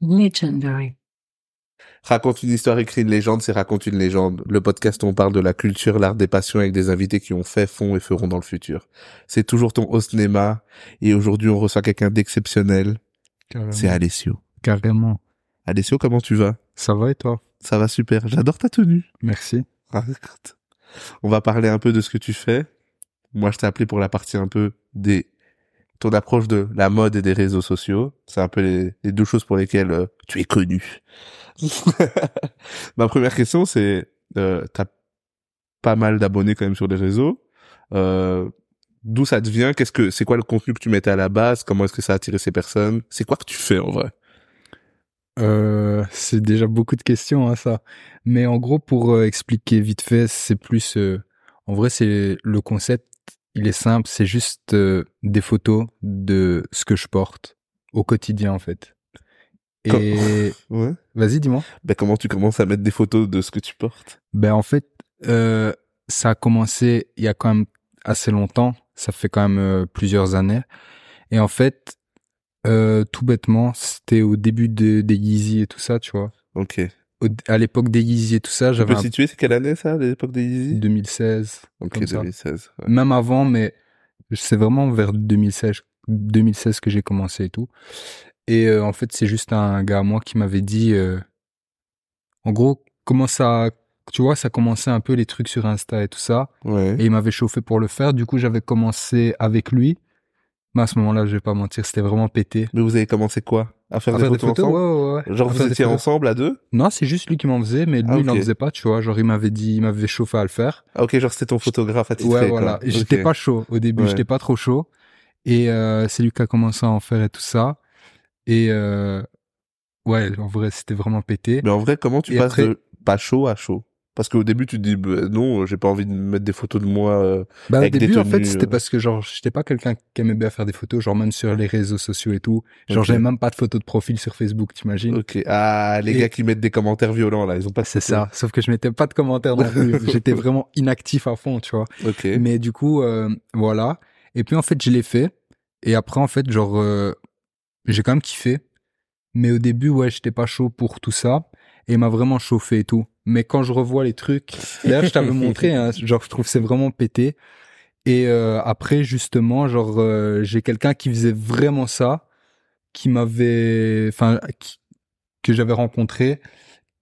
Legendary. Raconte une histoire, écrit une légende, c'est raconte une légende. Le podcast où on parle de la culture, l'art des passions avec des invités qui ont fait, font et feront dans le futur. C'est toujours ton host Nema et aujourd'hui on reçoit quelqu'un d'exceptionnel. Carrément. C'est Alessio. Carrément. Alessio, comment tu vas? Ça va et toi? Ça va super. J'adore ta tenue. Merci. On va parler un peu de ce que tu fais. Moi, je t'ai appelé pour la partie un peu des ton approche de la mode et des réseaux sociaux. C'est un peu les, deux choses pour lesquelles euh, tu es connu. Ma première question, c'est euh, t'as pas mal d'abonnés quand même sur les réseaux. Euh, D'où ça te vient? Qu'est-ce que c'est quoi le contenu que tu mettais à la base? Comment est-ce que ça a attiré ces personnes? C'est quoi que tu fais en vrai? Euh, c'est déjà beaucoup de questions, hein, ça. Mais en gros, pour euh, expliquer vite fait, c'est plus... euh, en vrai, c'est le concept, il est simple. C'est juste euh, des photos de ce que je porte au quotidien, en fait. Et... Ouais. Vas-y, dis-moi. Ben comment tu commences à mettre des photos de ce que tu portes? Ben en fait, euh, ça a commencé il y a quand même assez longtemps. Ça fait quand même euh, plusieurs années. Et en fait, tout bêtement, c'était au début de, des Yeezy et tout ça, tu vois. Ok. À l'époque des Yeezy et tout ça, Tu j'avais peux un situer c'est quelle année ça, l'époque des Yeezy 2016. Ok, comme ça. 2016. ouais. Même avant, mais c'est vraiment vers 2016, 2016 que j'ai commencé et tout. Et euh, en fait, c'est juste un gars à moi qui m'avait dit, euh, en gros, comment ça, tu vois, ça commençait un peu les trucs sur Insta et tout ça. Ouais. Et il m'avait chauffé pour le faire. Du coup, j'avais commencé avec lui. Mais à ce moment-là, je vais pas mentir, c'était vraiment pété. Mais vous avez commencé quoi? À faire, À des, faire des photos ensemble? Ouais, ouais, ouais. Genre À vous étiez ensemble à deux? Non, c'est juste lui qui m'en faisait, mais lui, Ah, il n'en faisait pas, tu vois. Genre, il m'avait dit, il m'avait chauffé à le faire. Ah ok, genre c'était ton photographe attitré. Ouais, voilà. Et J'étais pas chaud au début, j'étais pas trop chaud. Et euh, c'est lui qui a commencé à en faire et tout ça. Et euh, ouais, en vrai, c'était vraiment pété. Mais en vrai, comment tu Et passes après- de pas chaud à chaud? Parce qu'au début, tu te dis bah, non, j'ai pas envie de mettre des photos de moi. euh, Bah, au des début, en fait, c'était euh. parce que genre, j'étais pas quelqu'un qui aimait bien faire des photos, genre même sur les réseaux sociaux et tout. Genre, Ok. j'avais même pas de photos de profil sur Facebook, t'imagines? Ok. Ah, les Et- gars qui mettent des commentaires violents là, ils ont pas C'est ça. Sauf que je mettais pas de commentaires non plus. J'étais vraiment inactif à fond, tu vois. Ok. Mais du coup, euh, voilà. Et puis en fait, je l'ai fait. Et après, en fait, genre, euh, j'ai quand même kiffé. Mais au début, ouais, j'étais pas chaud pour tout ça. Et il m'a vraiment chauffé et tout. Mais quand je revois les trucs, d'ailleurs, je t'avais montré, hein, genre, je trouve c'est vraiment pété. Et euh, après, justement, genre, euh, j'ai quelqu'un qui faisait vraiment ça, qui m'avait, enfin, que j'avais rencontré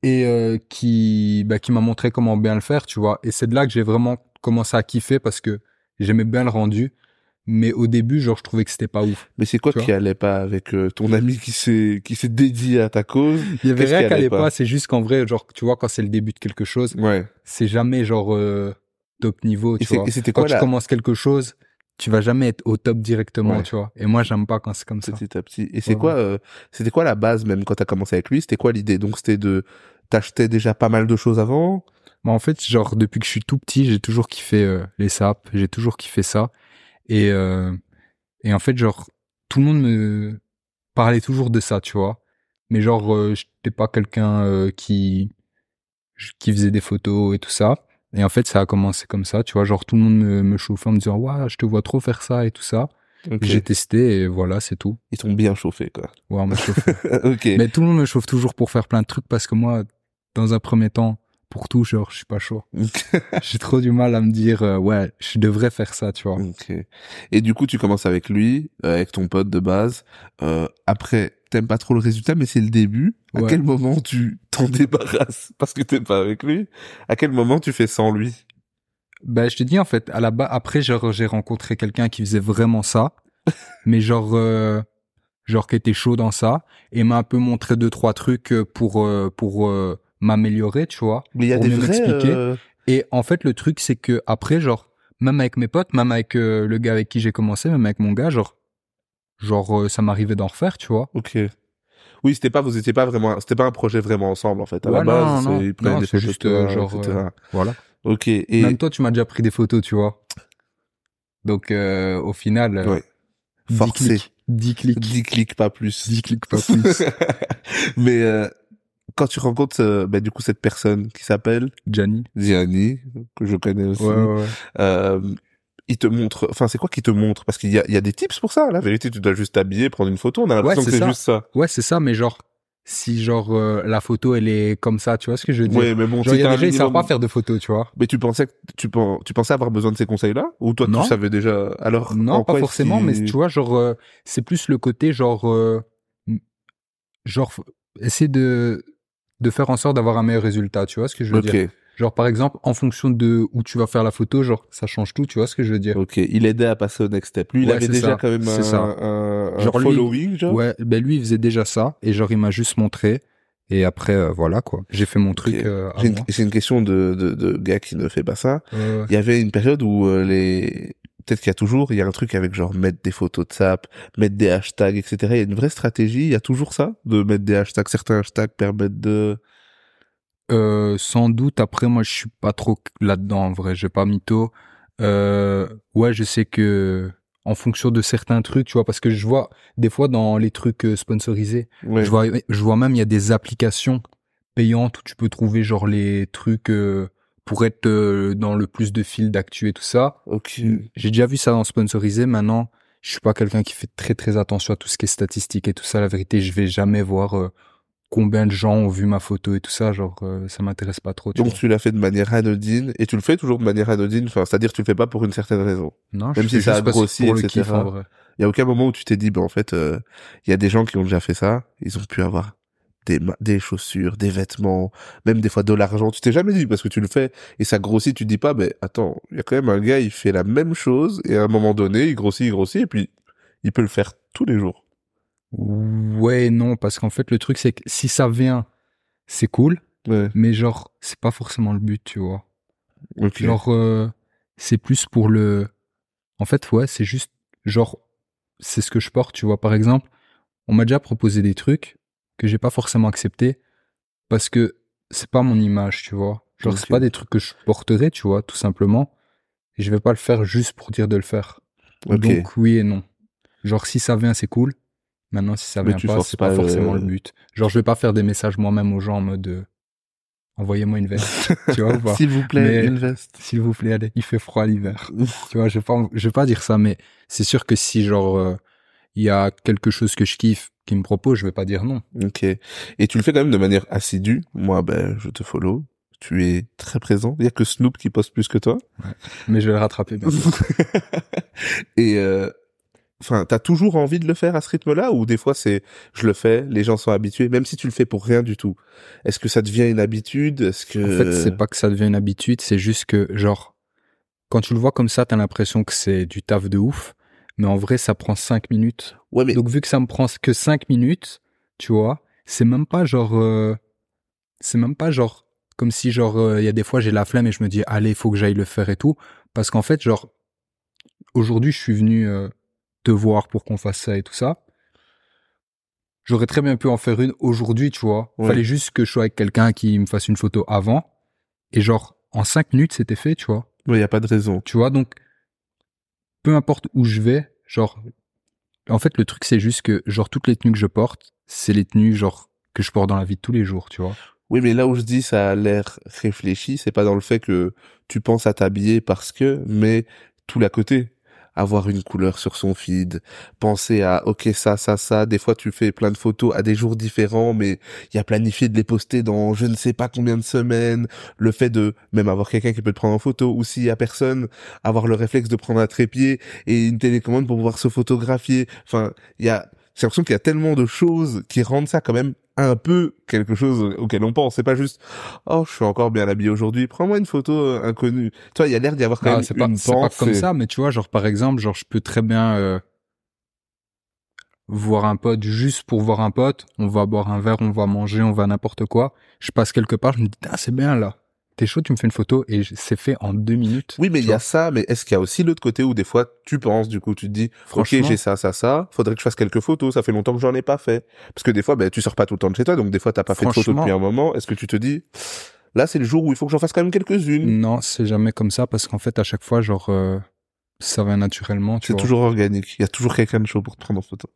et euh, qui, bah, qui m'a montré comment bien le faire, tu vois. Et c'est de là que j'ai vraiment commencé à kiffer parce que j'aimais bien le rendu. Mais au début, genre, je trouvais que c'était pas ouf. Mais c'est quoi qui allait pas avec euh, ton ami qui s'est qui s'est dédié à ta cause? Il y avait rien qui allait pas pas? C'est juste qu'en vrai, genre, tu vois, quand c'est le début de quelque chose, Ouais. c'est jamais genre euh, top niveau, Et tu c'est- vois. et c'était Quand quoi tu commences quelque chose, tu vas jamais être au top directement, Ouais. tu vois. Et moi, j'aime pas quand c'est comme ça. petit à petit Et c'est Ouais, quoi euh, C'était quoi la base même quand t'as commencé avec lui? C'était quoi l'idée? Donc c'était de t'achetais déjà pas mal de choses avant? Mais en fait, genre, depuis que je suis tout petit, j'ai toujours kiffé euh, les sapes, j'ai toujours kiffé ça. Et, euh, et en fait, genre, tout le monde me parlait toujours de ça, tu vois. Mais genre, euh, j'étais pas quelqu'un euh, qui, qui faisait des photos et tout ça. Et en fait, ça a commencé comme ça, tu vois. Genre, tout le monde me, me chauffait en me disant, ouais, je te vois trop faire ça et tout ça. Ok. J'ai testé et voilà, c'est tout. Ils t'ont bien chauffé quoi. Ouais, on m'a chauffé. ok. Mais tout le monde me chauffe toujours pour faire plein de trucs parce que moi, dans un premier temps, pour tout, genre, je suis pas chaud. J'ai trop du mal à me dire, euh, ouais, je devrais faire ça, tu vois. Et du coup, tu commences avec lui, euh, avec ton pote de base. Euh, après, t'aimes pas trop le résultat, mais c'est le début. À Ouais. quel moment tu t'en débarrasses parce que t'es pas avec lui? À quel moment tu fais sans lui? Ben, je te dis, en fait, à la base, après, genre, j'ai rencontré quelqu'un qui faisait vraiment ça, mais genre, euh, genre, qui était chaud dans ça, et m'a un peu montré deux, trois trucs euh, pour, euh, pour euh, m'améliorer, tu vois. Mais il y a Pour des mieux vrais. m'expliquer. euh, Et en fait, le truc, c'est que après, genre, même avec mes potes, même avec euh, le gars avec qui j'ai commencé, même avec mon gars, genre, genre, euh, ça m'arrivait d'en refaire, tu vois. Ok. Oui, c'était pas, vous étiez pas vraiment, c'était pas un projet vraiment ensemble en fait. À la Ouais, base, non, c'est- ils prenaient non, des c'est photos de juste, toi, euh, genre, etc. euh, Voilà. Ok. Et Même toi, tu m'as déjà pris des photos, tu vois. Donc, euh, au final, euh, Ouais. 10 forcé. clics. 10 clics. 10 clics, pas plus. 10 clics, pas plus. Mais euh, quand tu rencontres euh, bah, du coup cette personne qui s'appelle Gianni. Gianni, que je connais aussi, Ouais, ouais, ouais. euh, il te montre, enfin c'est quoi qui te montre? Parce qu'il y a, il y a des tips pour ça. La vérité, tu dois juste t'habiller, prendre une photo. On a l'impression que c'est juste ça. Ouais, c'est ça, mais genre, si genre euh, la photo elle est comme ça, tu vois ce que je veux dire? Ouais, mais bon, Genre si il y a des gens ils savent pas faire de photos, tu vois. Mais tu pensais que tu, pen- tu pensais avoir besoin de ces conseils-là? Ou toi Non. tu savais déjà alors Non, pas forcément, qu'il- mais tu vois, genre, euh, c'est plus le côté, genre, euh, genre, essayer de, de faire en sorte d'avoir un meilleur résultat, tu vois ce que je veux Ok, dire? Genre, par exemple, en fonction de où tu vas faire la photo, genre, ça change tout, tu vois ce que je veux dire? Ok. Il aidait à passer au next step. Lui, il Ouais, avait c'est déjà ça, quand même c'est un, ça. un, un Genre, lui- following, genre. Ouais, ben lui, il faisait déjà ça, et genre, il m'a juste montré, et après, euh, voilà, quoi. J'ai fait mon truc Ok. euh, une, question de, de, de gars qui ne fait pas ça. Il y avait une période où euh, les peut-être qu'il y a toujours il y a un truc avec genre mettre des photos de sap, mettre des hashtags, etc. Il y a une vraie stratégie. Il y a toujours ça de mettre des hashtags. Certains hashtags permettent de. Euh, sans doute. Après, moi, je suis pas trop là-dedans, en vrai. J'ai pas mytho. Euh, ouais, je sais que en fonction de certains trucs, tu vois, parce que je vois des fois dans les trucs euh, sponsorisés, Ouais. je vois, je vois même il y a des applications payantes où tu peux trouver genre les trucs euh, pour être euh, dans le plus de fils d'actu et tout ça. Ok. J'ai déjà vu ça dans sponsorisé. Maintenant, je suis pas quelqu'un qui fait très très attention à tout ce qui est statistique et tout ça. La vérité, je vais jamais voir euh, combien de gens ont vu ma photo et tout ça. Genre, euh, ça m'intéresse pas trop. Tu Donc vois. tu l'as fait de manière anodine et tu le fais toujours de manière anodine. Enfin, c'est-à-dire tu le fais pas pour une certaine raison. Non, même je si ça a grossi, etc. en. Il y a aucun moment où tu t'es dit, ben en fait, euh, il y a des gens qui ont déjà fait ça. Ils ont pu avoir des chaussures, des vêtements, même des fois de l'argent. Tu t'es jamais dit parce que tu le fais et ça grossit. Tu te dis pas, ben attends, il y a quand même un gars, il fait la même chose et à un moment donné, il grossit, il grossit et puis il peut le faire tous les jours. Ouais, non, parce qu'en fait, le truc, c'est que si ça vient, c'est cool, Ouais. mais genre, c'est pas forcément le but, tu vois. Genre, euh, c'est plus pour le. En fait, ouais, c'est juste, genre, c'est ce que je porte, tu vois. Par exemple, on m'a déjà proposé des trucs que j'ai pas forcément accepté parce que c'est pas mon image, tu vois. Genre, Ok. c'est pas des trucs que je porterais, tu vois, tout simplement. Et je vais pas le faire juste pour dire de le faire. Donc, oui et non. Genre, si ça vient, c'est cool. Maintenant, si ça Mais vient pas, c'est pas pas, forcément le but. Genre, je vais pas faire des messages moi-même aux gens en mode euh, envoyez-moi une veste. tu vois ou S'il vous plaît, Mais- une veste. S'il vous plaît, allez, il fait froid l'hiver. tu vois, je vais pas, je vais pas dire ça, mais c'est sûr que si genre euh, il y a quelque chose que je kiffe qui me propose, je vais pas dire non. Ok. Et tu le fais quand même de manière assidue. Moi, ben, je te follow. Tu es très présent. Il y a que Snoop qui poste plus que toi. Mais je vais le rattraper. bien sûr. Et euh, enfin, t'as toujours envie de le faire à ce rythme-là ou des fois c'est je le fais, les gens sont habitués, même si tu le fais pour rien du tout. Est-ce que ça devient une habitude? Est-ce que En fait, c'est pas que ça devient une habitude, c'est juste que genre quand tu le vois comme ça, t'as l'impression que c'est du taf de ouf, mais en vrai, ça prend cinq minutes. ouais mais Donc vu que ça me prend que 5 minutes, tu vois, c'est même pas genre euh, c'est même pas genre comme si genre euh, il y a des fois j'ai la flemme et je me dis allez, il faut que j'aille le faire et tout parce qu'en fait genre aujourd'hui, je suis venu euh, te voir pour qu'on fasse ça et tout ça. J'aurais très bien pu en faire une aujourd'hui, tu vois. Ouais. Fallait juste que je sois avec quelqu'un qui me fasse une photo avant et genre en 5 minutes, c'était fait, tu vois. il y a pas de raison. Tu vois, donc, peu importe où je vais, genre, en fait, le truc, c'est juste que, genre, toutes les tenues que je porte, c'est les tenues, genre, que je porte dans la vie de tous les jours, tu vois. Oui, mais là où je dis ça a l'air réfléchi, c'est pas dans le fait que tu penses à t'habiller parce que, mais tout l'à côté. Avoir une couleur sur son feed, penser à ok ça ça ça. Des fois tu fais plein de photos à des jours différents, mais il y a planifié de les poster dans je ne sais pas combien de semaines. Le fait de même avoir quelqu'un qui peut te prendre en photo, ou s'il y a personne, avoir le réflexe de prendre un trépied et une télécommande pour pouvoir se photographier. Enfin, il y a j'ai l'impression qu'il y a tellement de choses qui rendent ça quand même un peu quelque chose auquel on pense. C'est pas juste, oh, je suis encore bien habillé aujourd'hui, prends-moi une photo euh, inconnue. Tu vois, il y a l'air d'y avoir quand Ah, même c'est pas, une c'est pas comme ça, mais tu vois, genre, par exemple, genre, je peux très bien, euh, voir un pote juste pour voir un pote. On va boire un verre, on va manger, on va n'importe quoi. Je passe quelque part, je me dis, ah, c'est bien, là. T'es chaud, tu me fais une photo et c'est fait en deux minutes. Oui, mais il y a ça, mais est-ce qu'il y a aussi l'autre côté où des fois tu penses, du coup, tu te dis, ok, Franchement, j'ai ça, ça, ça, faudrait que je fasse quelques photos, ça fait longtemps que j'en ai pas fait. Parce que des fois, ben, tu sors pas tout le temps de chez toi, donc des fois t'as pas fait de photos depuis un moment. Est-ce que tu te dis, là, c'est le jour où il faut que j'en fasse quand même quelques-unes? Non, c'est jamais comme ça parce qu'en fait, à chaque fois, genre, euh, ça va naturellement, tu C'est toujours organique. Il y a toujours quelqu'un de chaud pour te prendre en photo.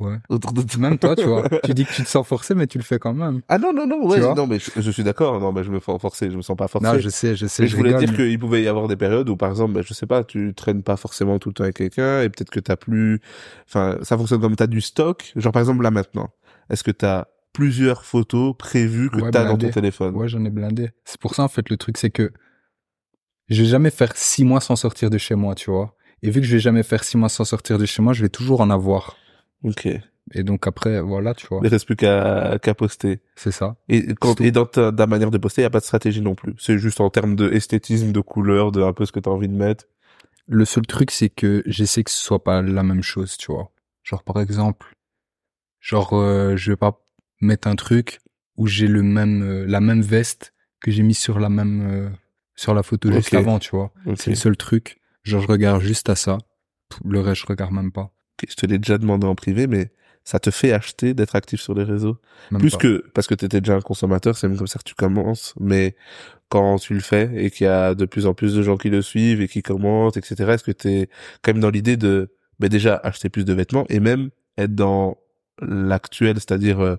Ouais. Autour de toi. Même toi, tu vois. tu dis que tu te sens forcé, mais tu le fais quand même. Ah non, non, non, ouais, non, mais je, je suis d'accord. Non, mais je me sens forcé, je me sens pas forcé. Non, je sais, je sais, Mais je, je voulais rigole, dire mais- qu'il pouvait y avoir des périodes où, par exemple, ben, je sais pas, tu traînes pas forcément tout le temps avec quelqu'un et peut-être que t'as plus, enfin, ça fonctionne comme t'as du stock. Genre, par exemple, là maintenant, est-ce que t'as plusieurs photos prévues que Ouais, t'as dans ton téléphone? Ouais, j'en ai blindé. C'est pour ça, en fait, le truc, c'est que je vais jamais faire six mois sans sortir de chez moi, tu vois. Et vu que je vais jamais faire six mois sans sortir de chez moi, je vais toujours en avoir. Ok. Et donc après, voilà, tu vois. Il reste plus qu'à qu'à poster. C'est ça. Et quand et dans ta, ta manière de poster, il y a pas de stratégie non plus. C'est juste en termes de esthétisme, de couleur, de un peu ce que t'as envie de mettre. Le seul truc, c'est que j'essaie que ce soit pas la même chose, tu vois. Genre, par exemple, genre, euh, je vais pas mettre un truc où j'ai le même, euh, la même veste que j'ai mis sur la même, euh, sur la photo juste Ok. avant, tu vois. Ok. C'est le seul truc. Genre, je regarde juste à ça. Le reste, je regarde même pas. Je te l'ai déjà demandé en privé, mais ça te fait acheter d'être actif sur les réseaux. Même Plus pas. que parce que t'étais déjà un consommateur, c'est même comme ça que tu commences. Mais quand tu le fais et qu'il y a de plus en plus de gens qui le suivent et qui commentent, etc. Est-ce que t'es quand même dans l'idée de, ben déjà acheter plus de vêtements et même être dans l'actuel, c'est-à-dire, euh,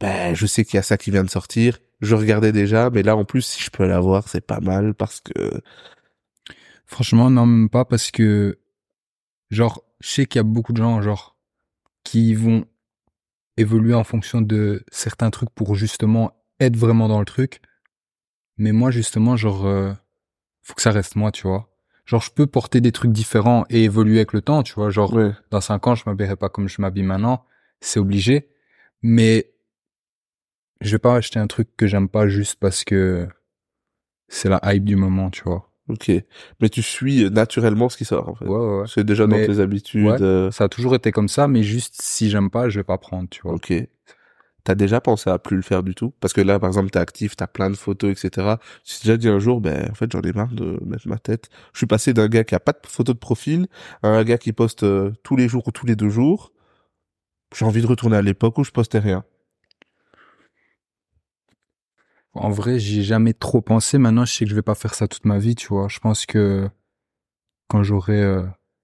ben je sais qu'il y a ça qui vient de sortir, je regardais déjà, mais là en plus si je peux l'avoir, c'est pas mal parce que Franchement, non, même pas parce que, genre, je sais qu'il y a beaucoup de gens, genre, qui vont évoluer en fonction de certains trucs pour justement être vraiment dans le truc. Mais moi, justement, genre, euh, faut que ça reste moi, tu vois. Genre, je peux porter des trucs différents et évoluer avec le temps, tu vois. Genre, ouais. dans cinq ans, je m'habillerai pas comme je m'habille maintenant. C'est obligé. Mais je vais pas acheter un truc que j'aime pas juste parce que c'est la hype du moment, tu vois. Ok, mais tu suis naturellement ce qui sort en fait. Ouais, ouais, ouais. C'est déjà dans tes habitudes. Ouais. euh, Ça a toujours été comme ça, mais juste si j'aime pas, je vais pas prendre, tu vois. Ok. T'as déjà pensé à plus le faire du tout? Parce que là, par exemple, t'es actif, t'as plein de photos, etc. Tu t'es déjà dit un jour, ben, en fait, j'en ai marre de mettre ma tête. Je suis passé d'un gars qui a pas de photo de profil à un gars qui poste euh, tous les jours ou tous les deux jours. J'ai envie de retourner à l'époque où je postais rien. En vrai, j'y ai jamais trop pensé. Maintenant, je sais que je vais pas faire ça toute ma vie, tu vois. Je pense que quand j'aurai euh,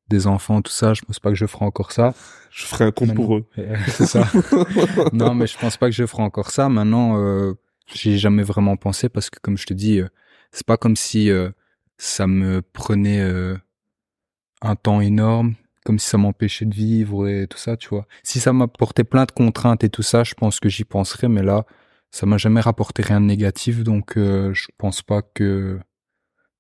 des enfants, tout ça, je pense pas que je ferai encore ça. Je ferai un compte Maintenant- pour eux. C'est ça. non, mais je pense pas que je ferai encore ça. Maintenant, euh, j'y ai jamais vraiment pensé parce que, comme je te dis, euh, c'est pas comme si euh, ça me prenait euh, un temps énorme, comme si ça m'empêchait de vivre et tout ça, tu vois. Si ça m'apportait plein de contraintes et tout ça, je pense que j'y penserais, mais là, ça m'a jamais rapporté rien de négatif, donc euh, je pense pas que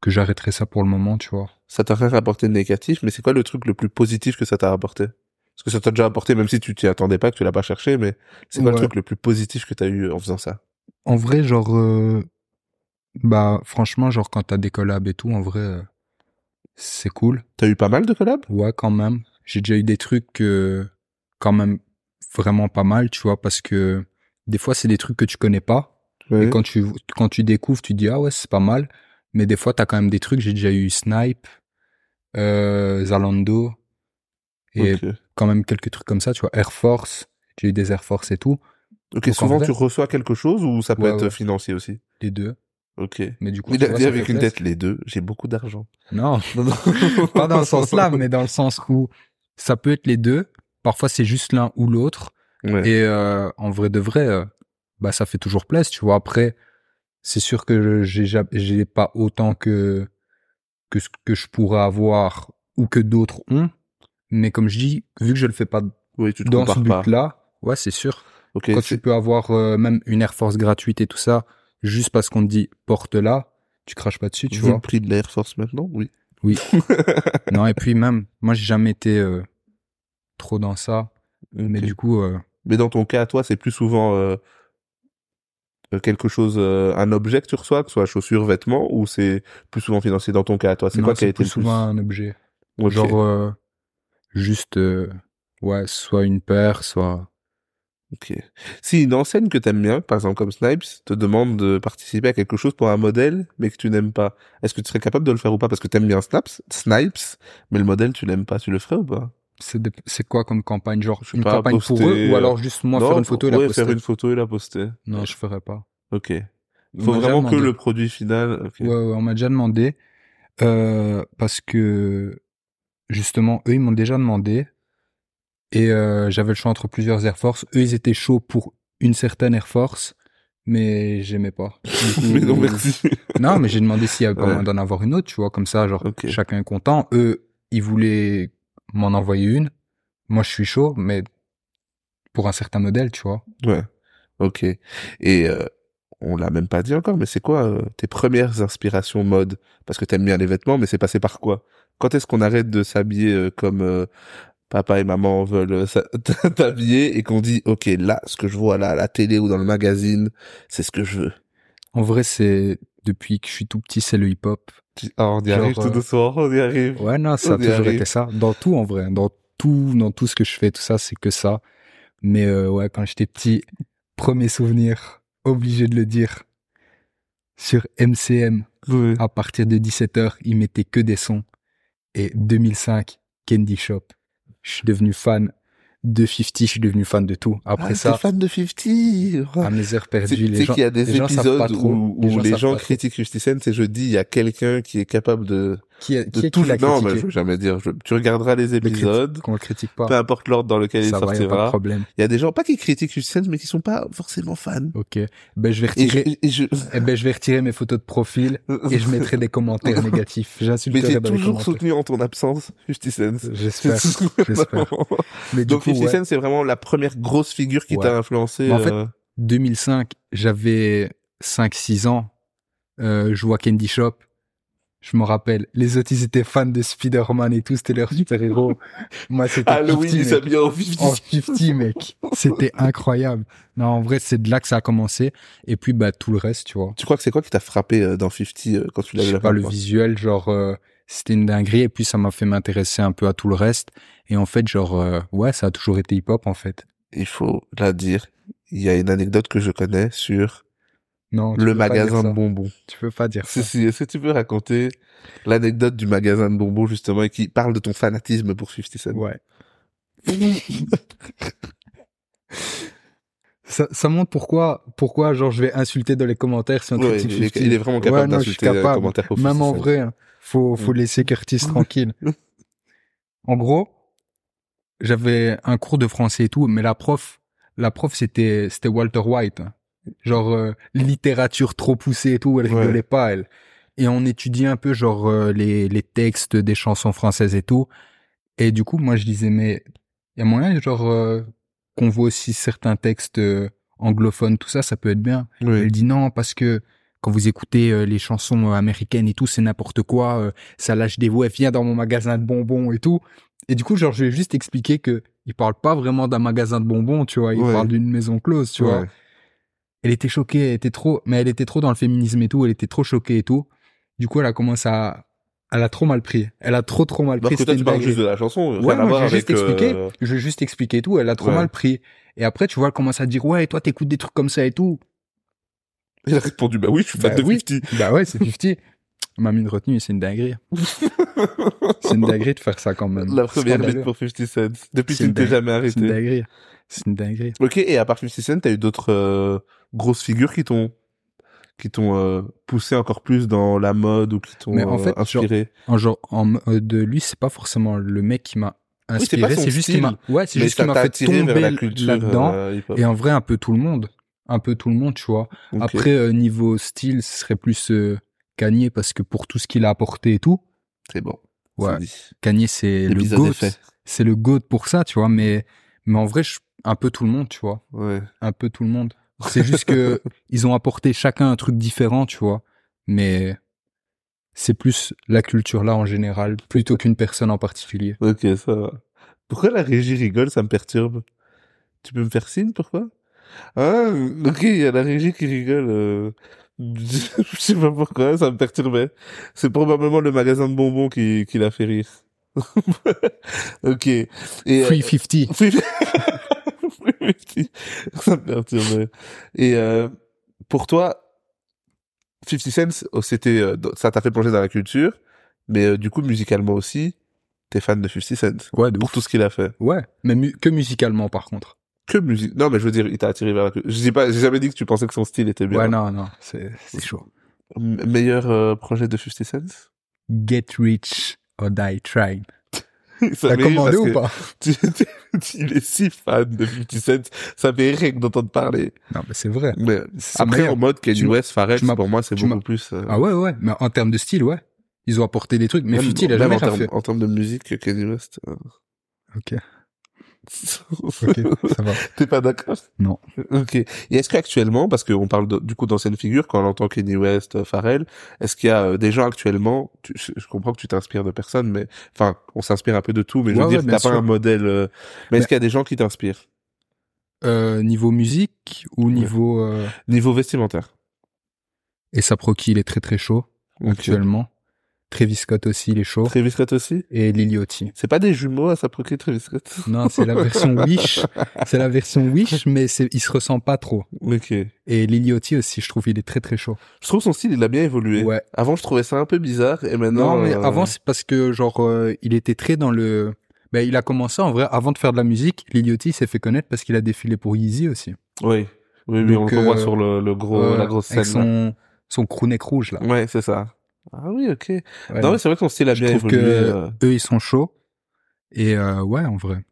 que j'arrêterai ça pour le moment, tu vois. Ça t'a rien rapporté de négatif, mais c'est quoi le truc le plus positif que ça t'a rapporté? Parce que ça t'a déjà apporté, même si tu t'y attendais pas, que tu l'as pas cherché, mais c'est quoi le truc le plus positif que t'as eu en faisant ça? En vrai, genre, euh, bah, franchement, genre, quand t'as des collabs et tout, en vrai, euh, c'est cool. T'as eu pas mal de collabs? Ouais, quand même. J'ai déjà eu des trucs, euh, quand même, vraiment pas mal, tu vois, parce que des fois, c'est des trucs que tu connais pas. Ouais. Et quand tu, quand tu découvres, tu dis, ah ouais, c'est pas mal. Mais des fois, t'as quand même des trucs. J'ai déjà eu Snipe, euh, Zalando, et quand même quelques trucs comme ça, tu vois, Air Force. J'ai eu des Air Force et tout. Ok, Donc, souvent tu reçois quelque chose ou ça peut Ouais, être ouais. financier aussi? Les deux. Ok. Mais du coup, tu vois, ça avec une tête les deux, j'ai beaucoup d'argent. Non, Non, non. pas dans le sens là, mais dans le sens où ça peut être les deux. Parfois, c'est juste l'un ou l'autre. Ouais. Et euh, en vrai de vrai, euh, bah ça fait toujours plaisir, tu vois. Après, c'est sûr que j'ai ja- j'ai pas autant que que ce que je pourrais avoir ou que d'autres ont. Mais comme je dis, vu que je le fais pas Oui, tu te dans ce but-là, ouais, c'est sûr. Ok. Quand tu peux avoir euh, même une Air Force gratuite et tout ça, juste parce qu'on te dit porte-la, tu craches pas dessus, tu Vu vois. le prix de l'Air Force maintenant, oui. Oui. non, et puis même, moi, j'ai jamais été euh, trop dans ça. Mais du coup, euh, Mais dans ton cas, toi, c'est plus souvent euh, euh, quelque chose, euh, un objet que tu reçois, que ce soit chaussures, vêtements, ou c'est plus souvent financier dans ton cas, toi? C'est quoi qui a été plus souvent un objet. Genre, euh, juste, ouais, soit une paire, soit... Ok. Si une enseigne que t'aimes bien, par exemple comme Snipes, te demande de participer à quelque chose pour un modèle, mais que tu n'aimes pas, est-ce que tu serais capable de le faire ou pas? Parce que t'aimes bien Snaps, Snipes, mais le modèle tu l'aimes pas, tu le ferais ou pas? C'est quoi comme campagne? Genre, une pas, campagne pour eux ou alors juste moi Non, faire une photo et la ouais, poster? faire une photo et la poster. Non, je ferais pas. Ok. On Faut vraiment que le produit final. Ouais, ouais, on m'a déjà demandé. Euh, parce que, justement, eux, ils m'ont déjà demandé. Et euh, j'avais le choix entre plusieurs Air Force. Eux, ils étaient chauds pour une certaine Air Force, mais j'aimais pas. Du coup, mais non, merci. Non, mais j'ai demandé s'il y avait pas Ouais. moyen d'en avoir une autre, tu vois, comme ça, genre, chacun est content. Eux, ils voulaient m'en envoyer une. Moi, je suis chaud, mais pour un certain modèle, tu vois. Ouais. Ok. Et euh, on l'a même pas dit encore, mais c'est quoi euh, tes premières inspirations mode? Parce que t'aimes bien les vêtements, mais c'est passé par quoi? Quand est-ce qu'on arrête de s'habiller euh, comme euh, papa et maman veulent euh, t'habiller et qu'on dit ok là ce que je vois là à la télé ou dans le magazine c'est ce que je veux? En vrai, c'est depuis que je suis tout petit, c'est le hip-hop. Ah, on y Genre, arrive tout euh, doucement, on y arrive. Ouais, non, ça a On toujours arrive. été ça. Dans tout, en vrai. Dans tout, dans tout ce que je fais, tout ça, c'est que ça. Mais euh, ouais, quand j'étais petit, premier souvenir, obligé de le dire, sur MCM, à partir de 17h, ils mettaient que des sons. Et 2005, Candy Shop. Je suis devenu fan de 50, je suis devenu fan de tout. Après Ah, ça, fan de 50 à mes heures perdues, les gens, qu'il y a des les gens épisodes trop. où, où les gens pas trop. critiquent 50 Cent et je dis il y a quelqu'un qui est capable de, Qui, de est tout qui non mais je veux jamais dire je- tu regarderas les épisodes Qu'on le critique pas. peu importe l'ordre dans lequel il Ça va, pas de sortira problème. il y a des gens pas qui critiquent 50 Cent mais qui sont pas forcément fans Ok. Ben, je vais et je, retirer, et je- eh ben, je vais retirer mes photos de profil et je mettrai des commentaires négatifs. mais J'insulterai j'ai dans les toujours soutenu en ton absence 50 Cent J'espère. J'espère. Mais du donc coup, 50 ouais, c'est vraiment la première grosse figure qui Ouais. t'a influencé Mais en fait, euh, 2005, j'avais 5-6 ans. Euh, je vois Candy Shop. Je me rappelle. Les autres, ils étaient fans de Spider-Man et tout. C'était leur super-héros. Moi, c'était Halloween 50, il mec. s'habille en 50 En 50, mec. C'était incroyable. Non, en vrai, c'est de là que ça a commencé. Et puis, bah, tout le reste, tu vois. tu crois que c'est quoi qui t'a frappé euh, dans 50 euh, quand tu l'as vu la pas, le visuel, genre, euh, c'était une dinguerie, et puis ça m'a fait m'intéresser un peu à tout le reste. Et en fait, genre, euh, ouais, ça a toujours été hip-hop, en fait. il faut la dire. Il y a une anecdote que je connais sur Non, le magasin de bonbons. Tu peux pas dire ça. Si, si, est-ce que tu peux raconter l'anecdote du magasin de bonbons, justement, et qui parle de ton fanatisme pour 50 Cent? Ouais. ça, ça montre pourquoi, pourquoi, genre, je vais insulter dans les commentaires si on Ouais, critique il, est, 50. il est vraiment capable d'insulter les capable. commentaires pour Même 50 en vrai, hein, faut, faut Mm. laisser Curtis tranquille. En gros, j'avais un cours de français et tout, mais la prof, la prof, c'était, c'était Walter White. Genre, euh, littérature trop poussée et tout, elle Ouais. rigolait pas, elle. Et on étudiait un peu, genre, euh, les, les textes des chansons françaises et tout. Et du coup, moi, je disais, mais il y a moyen, genre, euh, qu'on voit aussi certains textes euh, anglophones, tout ça, ça peut être bien. Elle dit non parce que quand vous écoutez euh, les chansons américaines et tout, c'est n'importe quoi. euh, ça lâche des voix. Viens dans mon magasin de bonbons et tout. Et du coup, genre, je vais juste expliquer que il parle pas vraiment d'un magasin de bonbons, tu vois. Il Ouais. parle d'une maison close, tu vois. Elle était choquée, elle était trop, mais elle était trop dans le féminisme et tout. Elle était trop choquée et tout. Du coup, elle a commencé à, elle a trop mal pris. Elle a trop trop mal Parce pris. que toi, tu une parles juste de la chanson, Ouais, moi, vais juste avec, expliquer. euh, Je vais juste expliquer tout. Elle a trop Ouais. mal pris. Et après, tu vois, elle commence à dire, ouais, toi, t'écoutes des trucs comme ça et tout. Il a répondu, bah oui, je suis fan Bah de oui. 50. Bah ouais, c'est 50. Ma mine retenue, c'est une dinguerie. c'est une dinguerie de faire ça quand même. La première bite pour 50 Cent. Depuis, tu ne t'es jamais C'est une arrêté. dinguerie. C'est une dinguerie. Ok, et à part 50 Cent, t'as eu d'autres euh, grosses figures qui t'ont qui t'ont euh, poussé encore plus dans la mode ou qui t'ont en euh, fait, inspiré? En genre, en mode de lui, c'est pas forcément le mec qui m'a inspiré, c'est juste qu'il m'a, ouais, c'est juste qu'il m'a fait tomber culture là-dedans. Et en vrai, un peu tout le monde. Un peu tout le monde, tu vois. Ok. Après, niveau style, ce serait plus Kanye parce que pour tout ce qu'il a apporté et tout, c'est bon. Ouais. Kanye, c'est le GOAT. C'est le GOAT pour ça, tu vois. Mais, mais en vrai, je- un peu tout le monde, tu vois. Ouais. un peu tout le monde. C'est juste que ils ont apporté chacun un truc différent, tu vois. Mais c'est plus la culture là en général, plutôt qu'une personne en particulier. Ok, ça va. Pourquoi la régie rigole Ça me perturbe? Tu peux me faire signe pourquoi? Ah, ok, il y a la régie qui rigole. euh, Je sais pas pourquoi, ça me perturbait. C'est probablement le magasin de bonbons qui, qui l'a fait rire. ok. Et, euh, Free 50. Oui, oui, ça me perturbait. Et euh, pour toi, 50 Cent, c'était, euh, ça t'a fait plonger dans la culture, mais euh, du coup, musicalement aussi, t'es fan de 50 Cent Ouais, de pour ouf. tout ce qu'il a fait. Ouais, mais mu- que musicalement par contre. Que musique Non, mais je veux dire, il t'a attiré vers la culture. Je dis pas, j'ai jamais dit que tu pensais que son style était bien. Ouais, non, non, c'est c'est chaud. M- meilleur euh, projet de 50 Cent? Get rich or die trying. Ça T'as rire commandé ou que pas? tu- Il est si fan de 50 Cent, ça fait rien que d'entendre parler. Non, mais c'est vrai. Mais C'est après, meilleur. en mode Kanye West, Pharrell, pour moi, c'est beaucoup plus... euh, Ah ouais, ouais, mais en termes de style, ouais. Ils ont apporté des trucs, mais 50, il a jamais en termes, fait. en termes de musique, Kanye West. euh, Ok. Ok, ça va. T'es pas d'accord Non. Ok. Et est-ce qu'actuellement, parce qu'on parle de- du coup d'anciennes figures, quand on entend Kenny West, euh, Pharrell, est-ce qu'il y a euh, des gens actuellement, tu- je, comprends que tu t'inspires de personne, mais enfin, on s'inspire un peu de tout, mais je veux Ouais, dire, t'as pas un modèle. euh, Mais est-ce qu'il y a des gens qui t'inspirent Euh, niveau musique ou niveau euh... Niveau vestimentaire et Saproki, il est très très chaud actuellement. Travis Scott aussi, il est chaud. Travis Scott aussi? Et Liliotti. C'est pas des jumeaux à s'approcher Travis Scott Non, c'est la version Wish. C'est la version Wish, mais il se ressent pas trop. Ok. Et Liliotti aussi, je trouve, il est très très chaud. Je trouve son style, il a bien évolué. Ouais. Avant, je trouvais ça un peu bizarre, et maintenant. Non, mais euh, avant, c'est parce que, genre, euh, il était très dans le... Ben, il a commencé, en vrai, avant de faire de la musique, Liliotti s'est fait connaître parce qu'il a défilé pour Yeezy aussi. Oui. Oui, oui, Donc, on le voit euh, sur le, le gros, la grosse scène. Avec son, son crewneck rouge, là. là. Ouais, c'est ça. Ah oui, ok. Ouais. Non, mais c'est vrai que son style a je bien trouve évolué. que euh. eux, ils sont chauds. Et euh, ouais, en vrai.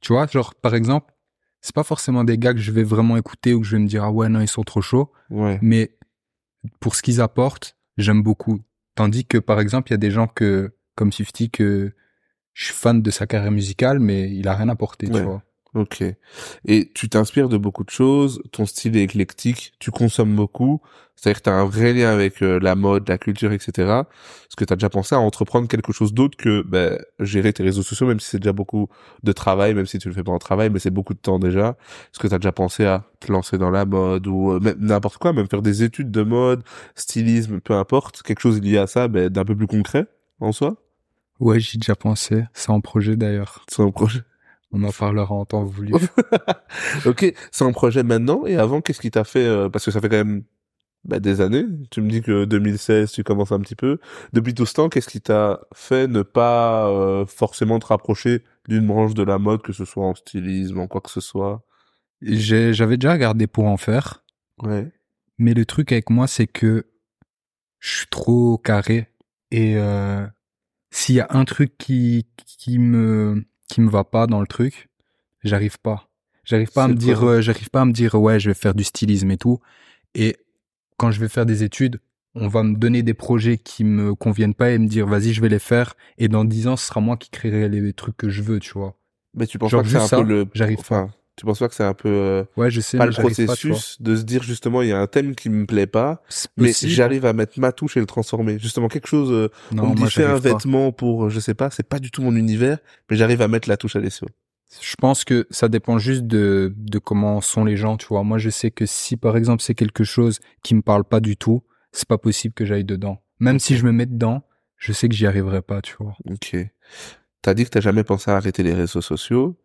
Tu vois, genre, par exemple, c'est pas forcément des gars que je vais vraiment écouter ou que je vais me dire, ah ouais, non, ils sont trop chauds. Ouais. Mais pour ce qu'ils apportent, j'aime beaucoup. Tandis que, par exemple, il y a des gens que, comme Sifty, que je suis fan de sa carrière musicale, mais il a rien apporté, Ouais. tu vois. Ok. Et tu t'inspires de beaucoup de choses, ton style est éclectique, tu consommes beaucoup, c'est-à-dire que tu as un vrai lien avec euh, la mode, la culture, etc. Est-ce que tu as déjà pensé à entreprendre quelque chose d'autre que ben, gérer tes réseaux sociaux, même si c'est déjà beaucoup de travail, même si tu le fais pas en travail, mais c'est beaucoup de temps déjà? Est-ce que tu as déjà pensé à te lancer dans la mode ou euh, même n'importe quoi, même faire des études de mode, stylisme, peu importe, quelque chose lié à ça, ben, d'un peu plus concret en soi? Ouais, j'y ai déjà pensé. C'est en projet d'ailleurs. C'est un projet. On en parlera en temps voulu. ok, c'est un projet maintenant et avant, qu'est-ce qui t'a fait euh, Parce que ça fait quand même bah, des années. Tu me dis que 2016, tu commences un petit peu. Depuis tout ce temps, qu'est-ce qui t'a fait ne pas euh, forcément te rapprocher d'une branche de la mode, que ce soit en stylisme, en quoi que ce soit? J'avais déjà regardé pour en faire. Ouais. Mais le truc avec moi, c'est que je suis trop carré. Et euh, s'il y a un truc qui, qui me qui me va pas dans le truc, j'arrive pas. J'arrive pas à me dire, euh, j'arrive pas à me dire ouais, je vais faire du stylisme et tout. Et quand je vais faire des études, on va me donner des projets qui me conviennent pas et me dire vas-y, je vais les faire. Et dans dix ans, ce sera moi qui créerai les trucs que je veux, tu vois. Mais tu penses Genre pas que c'est un ça, peu le... j'arrive Enfin, tu penses pas que c'est un peu... euh, Ouais, je sais, pas le pas, processus de se dire justement il y a un thème qui me plaît pas mais j'arrive à mettre ma touche et le transformer justement quelque chose euh, Non, on me dit fais un pas. vêtement pour euh, je sais pas c'est pas du tout mon univers mais j'arrive à mettre la touche à l'essai Je pense que ça dépend juste de, de comment sont les gens, tu vois. Moi, je sais que si, par exemple, c'est quelque chose qui me parle pas du tout, c'est pas possible que j'aille dedans. Même si je me mets dedans, je sais que j'y arriverai pas, tu vois. Ok. T'as dit que t'as jamais pensé à arrêter les réseaux sociaux.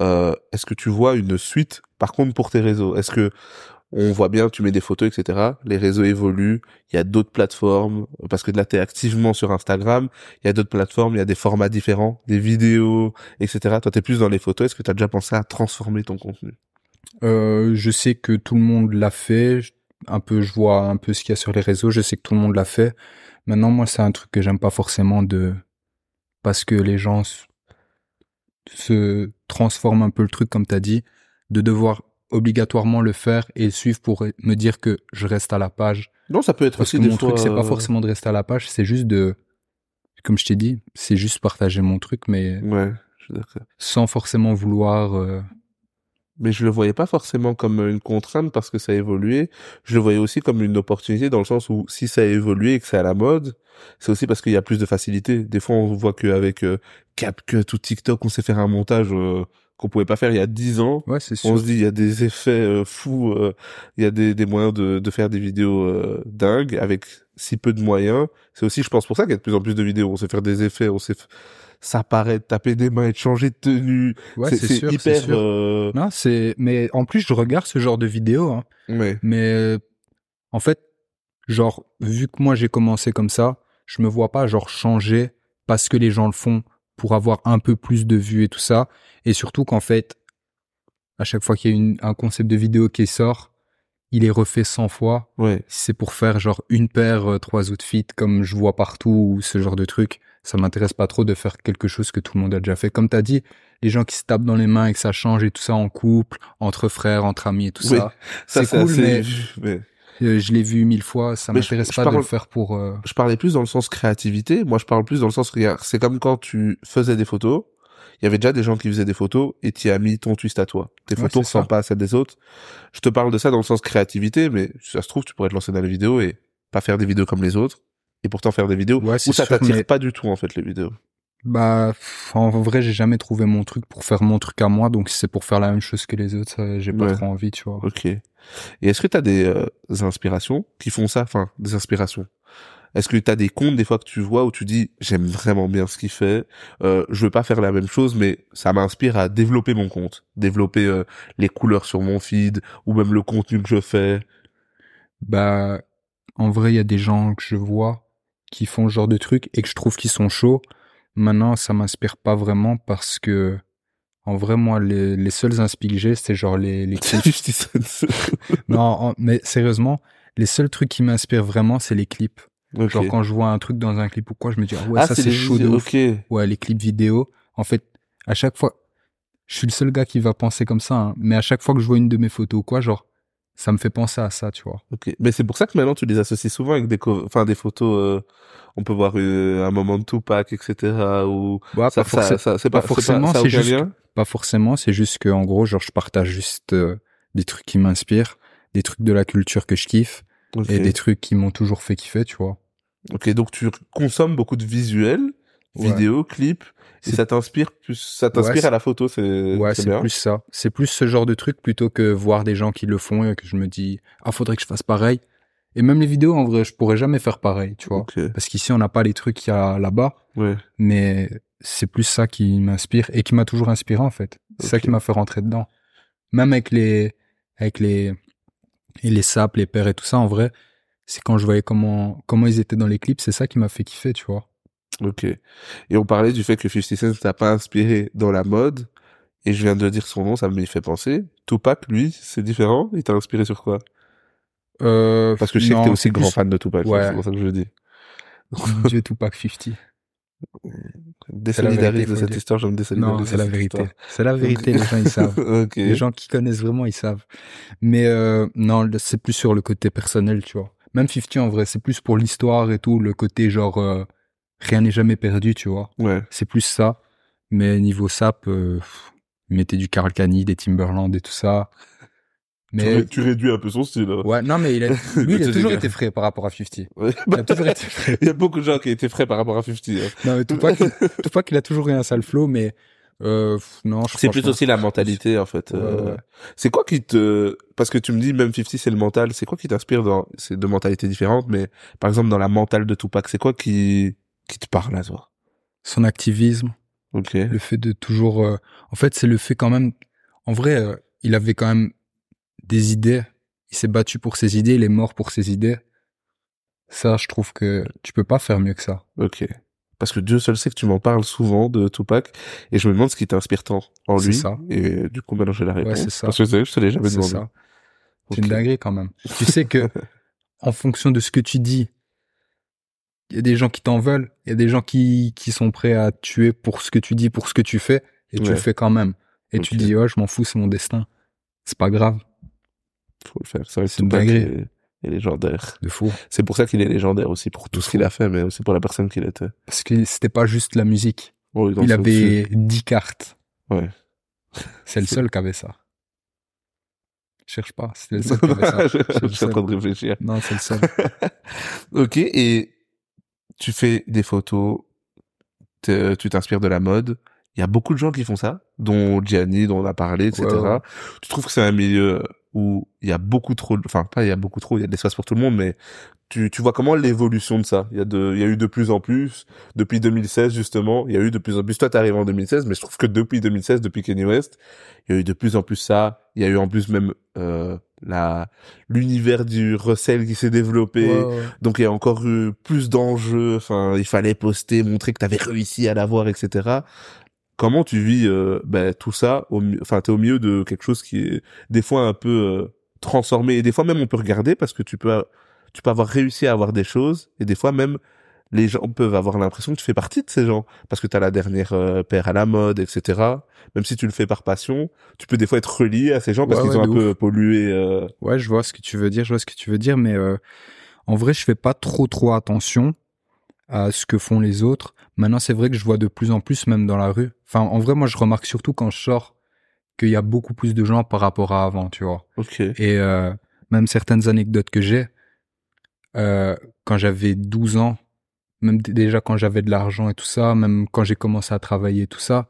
Euh, est-ce que tu vois une suite, par contre, pour tes réseaux? Est-ce que on voit bien, tu mets des photos, etc. Les réseaux évoluent. Il y a d'autres plateformes parce que là, t'es activement sur Instagram. Il y a d'autres plateformes. Il y a des formats différents, des vidéos, etc. Toi, t'es plus dans les photos. Est-ce que t'as déjà pensé à transformer ton contenu? Euh, je sais que tout le monde l'a fait. Un peu, je vois un peu ce qu'il y a sur les réseaux. Je sais que tout le monde l'a fait. Maintenant, moi, c'est un truc que j'aime pas forcément de, parce que les gens se transforment un peu le truc, comme t'as dit, de devoir obligatoirement le faire et le suivre pour me dire que je reste à la page. Non, ça peut être Parce aussi que des mon fois. truc, c'est pas euh, forcément de rester à la page, c'est juste de, comme je t'ai dit, c'est juste partager mon truc, mais Ouais, je suis d'accord. sans forcément vouloir. euh, mais je le voyais pas forcément comme une contrainte parce que ça a évolué. Je le voyais aussi comme une opportunité dans le sens où si ça a évolué et que c'est à la mode, c'est aussi parce qu'il y a plus de facilité. Des fois, on voit qu'avec euh, CapCut ou TikTok, on sait faire un montage euh, qu'on pouvait pas faire il y a 10 ans. Ouais, c'est On sûr. se dit, il y a des effets euh, fous, euh, il y a des, des moyens de, de faire des vidéos euh, dingues avec si peu de moyens. C'est aussi, je pense, pour ça qu'il y a de plus en plus de vidéos. On sait faire des effets, on sait f- s'apparaître, taper des mains, et changer de tenue. Ouais, c'est sûr. hyper... sûr. euh, Non, c'est. Mais en plus, je regarde ce genre de vidéos. Hein. Ouais. Mais en fait, genre, vu que moi j'ai commencé comme ça, je me vois pas genre changer parce que les gens le font pour avoir un peu plus de vues et tout ça. Et surtout qu'en fait, à chaque fois qu'il y a une, un concept de vidéo qui sort, il est refait 100 fois. Ouais. Si c'est pour faire genre une paire, euh, trois outfits comme je vois partout ou ce genre de truc, ça m'intéresse pas trop de faire quelque chose que tout le monde a déjà fait. Comme t'as dit, les gens qui se tapent dans les mains et que ça change et tout ça en couple, entre frères, entre amis et tout ça. Ça, C'est cool, assez- mais- mais je l'ai vu mille fois, ça m'intéresse pas de le faire pour. euh, je parlais plus dans le sens créativité. Moi, je parle plus dans le sens, regarde, c'est comme quand tu faisais des photos. il y avait déjà des gens qui faisaient des photos et tu as mis ton twist à toi. Tes Ouais, photos c'est ressemblent pas à celles des autres. Je te parle de ça dans le sens créativité, mais ça se trouve, tu pourrais te lancer dans les vidéos et pas faire des vidéos comme les autres, et pourtant faire des vidéos Ouais, où ça t'attire mais- pas du tout, en fait, les vidéos. Bah, en vrai, j'ai jamais trouvé mon truc pour faire mon truc à moi, donc si c'est pour faire la même chose que les autres, j'ai pas Ouais. trop envie, tu vois. Ok. Et est-ce que tu as des euh, inspirations qui font ça? Enfin, des inspirations. Est-ce que tu as des comptes des fois que tu vois où tu dis j'aime vraiment bien ce qu'il fait, euh, je veux pas faire la même chose, mais ça m'inspire à développer mon compte, développer euh, les couleurs sur mon feed ou même le contenu que je fais? Bah, en vrai, il y a des gens que je vois qui font ce genre de trucs et que je trouve qu'ils sont chauds. Maintenant, ça m'inspire pas vraiment parce que, en vrai, moi, les, les seuls inspi que j'ai, c'est genre les, les clips. Non, en- mais sérieusement, les seuls trucs qui m'inspirent vraiment, c'est les clips. Genre, quand je vois un truc dans un clip ou quoi, je me dis, ah ouais, ah, ça c'est chaud de ouf. Ouais, les clips vidéo. En fait, à chaque fois, je suis le seul gars qui va penser comme ça, hein, mais à chaque fois que je vois une de mes photos ou quoi, genre, ça me fait penser à ça, tu vois. Ok. Mais c'est pour ça que maintenant tu les associes souvent avec des, enfin des photos. euh, on peut voir euh, un moment de Tupac, etc. Ou Ouais, ça, pas, ça, ça- c'est pas pas, forcément, c'est juste- lien? pas forcément, c'est juste que, en gros, genre, je partage juste euh, des trucs qui m'inspirent, des trucs de la culture que je kiffe, et des trucs qui m'ont toujours fait kiffer, tu vois. Ok, donc tu consommes beaucoup de visuels, Ouais. vidéos, clips, et ça t'inspire plus, ça t'inspire Ouais, à la photo, c'est Ouais, c'est plus ça. C'est plus ce genre de truc plutôt que voir des gens qui le font et que je me dis, ah, faudrait que je fasse pareil. Et même les vidéos, en vrai, je pourrais jamais faire pareil, tu vois. Parce qu'ici, on n'a pas les trucs qu'il y a là-bas, ouais. mais c'est plus ça qui m'inspire et qui m'a toujours inspiré, en fait. C'est ça qui m'a fait rentrer dedans. Même avec les, avec les, et les sapes, les pères et tout ça, en vrai, c'est quand je voyais comment, comment ils étaient dans les clips, c'est ça qui m'a fait kiffer, tu vois. Ok. Et on parlait du fait que 50 Cent t'a pas inspiré dans la mode, et je viens de dire son nom, ça m'y fait penser. Tupac, lui, c'est différent, il t'a inspiré sur quoi? Euh, Parce que je sais que non, t'es aussi grand plus- fan de Tupac, Ouais. c'est pour ça que je le dis. Dieu Tupac 50. Désolidarise de cette dire. histoire, je me désolidarise Non, c'est la vérité. C'est la vérité, les gens, ils savent. Les gens qui connaissent vraiment, ils savent. Mais euh, non, c'est plus sur le côté personnel, tu vois. Même 50 en vrai, c'est plus pour l'histoire et tout, le côté genre euh, rien n'est jamais perdu, tu vois. Ouais. C'est plus ça. Mais niveau sap, euh, mettait du Karl Kani, des Timberland et tout ça. Mais tu réduis un peu son style. hein. ouais, non, mais il a, lui, il a toujours été frais par rapport à 50. Ouais. Il a toujours été frais. Il y a beaucoup de gens qui étaient frais par rapport à 50. hein. Non, mais Tupac, Tupac, il a toujours eu un sale flow, mais euh, non, je C'est plus aussi la mentalité en fait. Ouais, Euh, ouais. C'est quoi qui te parce que tu me dis même 50 c'est le mental, c'est quoi qui t'inspire dans c'est deux mentalités différentes mais par exemple dans la mentale de Tupac, c'est quoi qui qui te parle à toi Son activisme, OK. le fait de toujours euh, en fait c'est le fait quand même en vrai euh, il avait quand même des idées il s'est battu pour ses idées il est mort pour ses idées ça je trouve que tu peux pas faire mieux que ça OK. Parce que Dieu seul sait que tu m'en parles souvent de Tupac et je me demande ce qui t'inspire tant en C'est lui ça. et du coup maintenant j'ai la réponse c'est ça. parce que c'est- je te l'ai jamais c'est demandé. ça c'est Ok. une dinguerie quand même tu sais que en fonction de ce que tu dis il y a des gens qui t'en veulent il y a des gens qui qui sont prêts à tuer pour ce que tu dis pour ce que tu fais et tu le fais quand même et tu dis ouais je m'en fous c'est mon destin c'est pas grave Faut le faire. C'est vrai que C'est une dinguerie. est, est légendaire. de fou C'est pour ça qu'il est légendaire aussi pour tout ce qu'il a fait mais aussi pour la personne qu'il était. parce que c'était pas juste la musique Oh, il avait 10 cartes. Ouais. C'est le C'est- seul qui avait ça. Cherche pas, c'était le seul qui avait ça. je, C'est je suis en train de réfléchir. Non, c'est le seul. ok, et tu fais des photos, tu t'inspires de la mode. Il y a beaucoup de gens qui font ça, dont Gianni, dont on a parlé, etc. Tu trouves que c'est un milieu où il y a beaucoup trop, de- enfin pas il y a beaucoup trop, il y a de l'espace pour tout le monde, mais tu, tu vois comment l'évolution de ça? Il y a de, il y a eu de plus en plus depuis 2016 justement. Il y a eu de plus en plus. Toi, t'arrives en 2016, mais je trouve que depuis 2016, depuis Kanye West, il y a eu de plus en plus ça. Il y a eu en plus même euh, la l'univers du recel qui s'est développé. Donc il y a encore eu plus d'enjeux. Enfin, il fallait poster, montrer que t'avais réussi à l'avoir, etc. Comment tu vis euh, ben, tout ça Enfin, t'es au milieu de quelque chose qui est des fois un peu euh, transformé et des fois même on peut regarder parce que tu peux tu peux avoir réussi à avoir des choses et des fois même les gens peuvent avoir l'impression que tu fais partie de ces gens parce que t'as la dernière euh, paire à la mode, etc. Même si tu le fais par passion, tu peux des fois être relié à ces gens parce Ouais, qu'ils ouais, ont un peu pollué. euh, Ouais, je vois ce que tu veux dire, je vois ce que tu veux dire, mais euh, en vrai, je fais pas trop trop attention à ce que font les autres. Maintenant, c'est vrai que je vois de plus en plus, même dans la rue. Enfin, en vrai, moi, je remarque surtout quand je sors qu'il y a beaucoup plus de gens par rapport à avant, tu vois. Ok. Et même certaines anecdotes que j'ai, quand j'avais 12 ans, même déjà quand j'avais de l'argent et tout ça, même quand j'ai commencé à travailler et tout ça,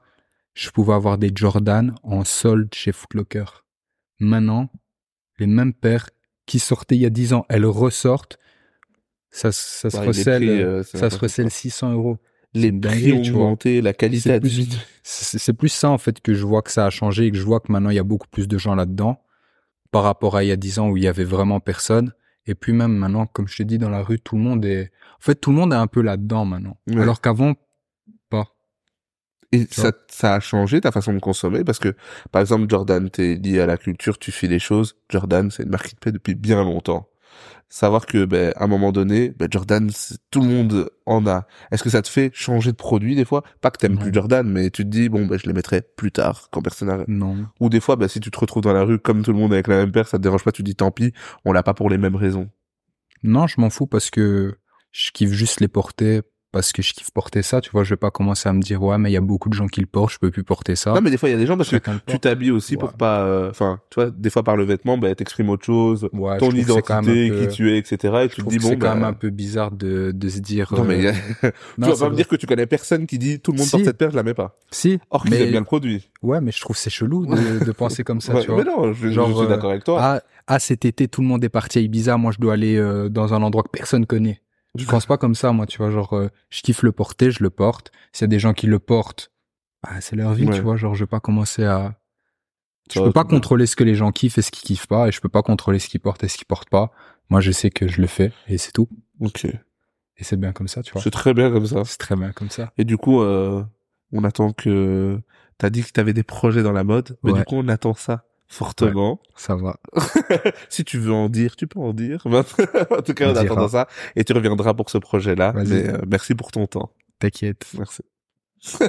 je pouvais avoir des Jordan en solde chez Footlocker. Maintenant, les mêmes paires qui sortaient il y a 10 ans, elles ressortent, ça, ça se Ouais, recèle, prix, euh, ça se recèle. 600 euros. Les prix ont augmenté, la qualité a plus, diminué. c'est c'est plus ça en fait que je vois que ça a changé et que je vois que maintenant il y a beaucoup plus de gens là-dedans par rapport à il y a 10 ans où il y avait vraiment personne. Et puis même maintenant, comme je t'ai dit, dans la rue, tout le monde est... En fait, tout le monde est un peu là-dedans maintenant. Ouais. Alors qu'avant, pas. Et ça, ça a changé ta façon de consommer? Parce que, par exemple, Jordan, t'es lié à la culture, tu fais les choses. Jordan, c'est une marque qui te plaît depuis bien longtemps. Savoir que, ben, à un moment donné, ben, Jordan, tout le monde en a. Est-ce que ça te fait changer de produit des fois? Pas que t'aimes Non. plus Jordan, mais tu te dis, bon, ben, je les mettrai plus tard quand personne n'a... Non. Ou des fois, ben, si tu te retrouves dans la rue comme tout le monde avec la même paire, ça te dérange pas, tu dis, tant pis, on l'a pas pour les mêmes raisons. Non, je m'en fous parce que je kiffe juste les porter parce que je kiffe porter ça. Tu vois, je vais pas commencer à me dire, ouais, mais il y a beaucoup de gens qui le portent, je peux plus porter ça. Non, mais des fois, il y a des gens parce que Chacun le tu t'habilles aussi Ouais. pour pas, euh, enfin, tu vois, des fois par le vêtement, ben, t'exprimes autre chose, Ouais, ton je que identité, peu- qui tu es, etc. Et je tu te dis, que bon, c'est quand même un peu bizarre de, de se dire. non, mais, euh, tu vas pas me dire que tu connais personne qui dit, tout le monde Si. porte cette paire, je la mets pas. Si. Or mais... aiment bien le produit. Ouais, mais je trouve que c'est chelou de, de penser comme ça, Ouais, tu vois. mais non, je, je Genre, suis euh, d'accord avec toi. Ah, ah, cet été, tout le monde est parti à Ibiza. Moi, je dois aller dans un endroit que personne connaît. Je pense pas comme ça, moi, tu vois. Genre, euh, je kiffe le porter, je le porte. S'il y a des gens qui le portent, bah, c'est leur vie, Ouais. tu vois. Genre, je vais pas commencer à. Je Ça, peux pas bien. contrôler ce que les gens kiffent et ce qu'ils kiffent pas, et je peux pas contrôler ce qu'ils portent et ce qu'ils portent pas. Moi, je sais que je le fais, et c'est tout. Ok. Et c'est bien comme ça, tu vois. C'est très bien comme ça. C'est très bien comme ça. Et du coup, euh, on attend que, t'as dit que t'avais des projets dans la mode, mais Ouais. du coup, on attend ça fortement. Ça va. si tu veux en dire, tu peux en dire. en tout cas, On on dira. attend ça. Et tu reviendras pour ce projet-là. Euh, merci pour ton temps. T'inquiète. Merci.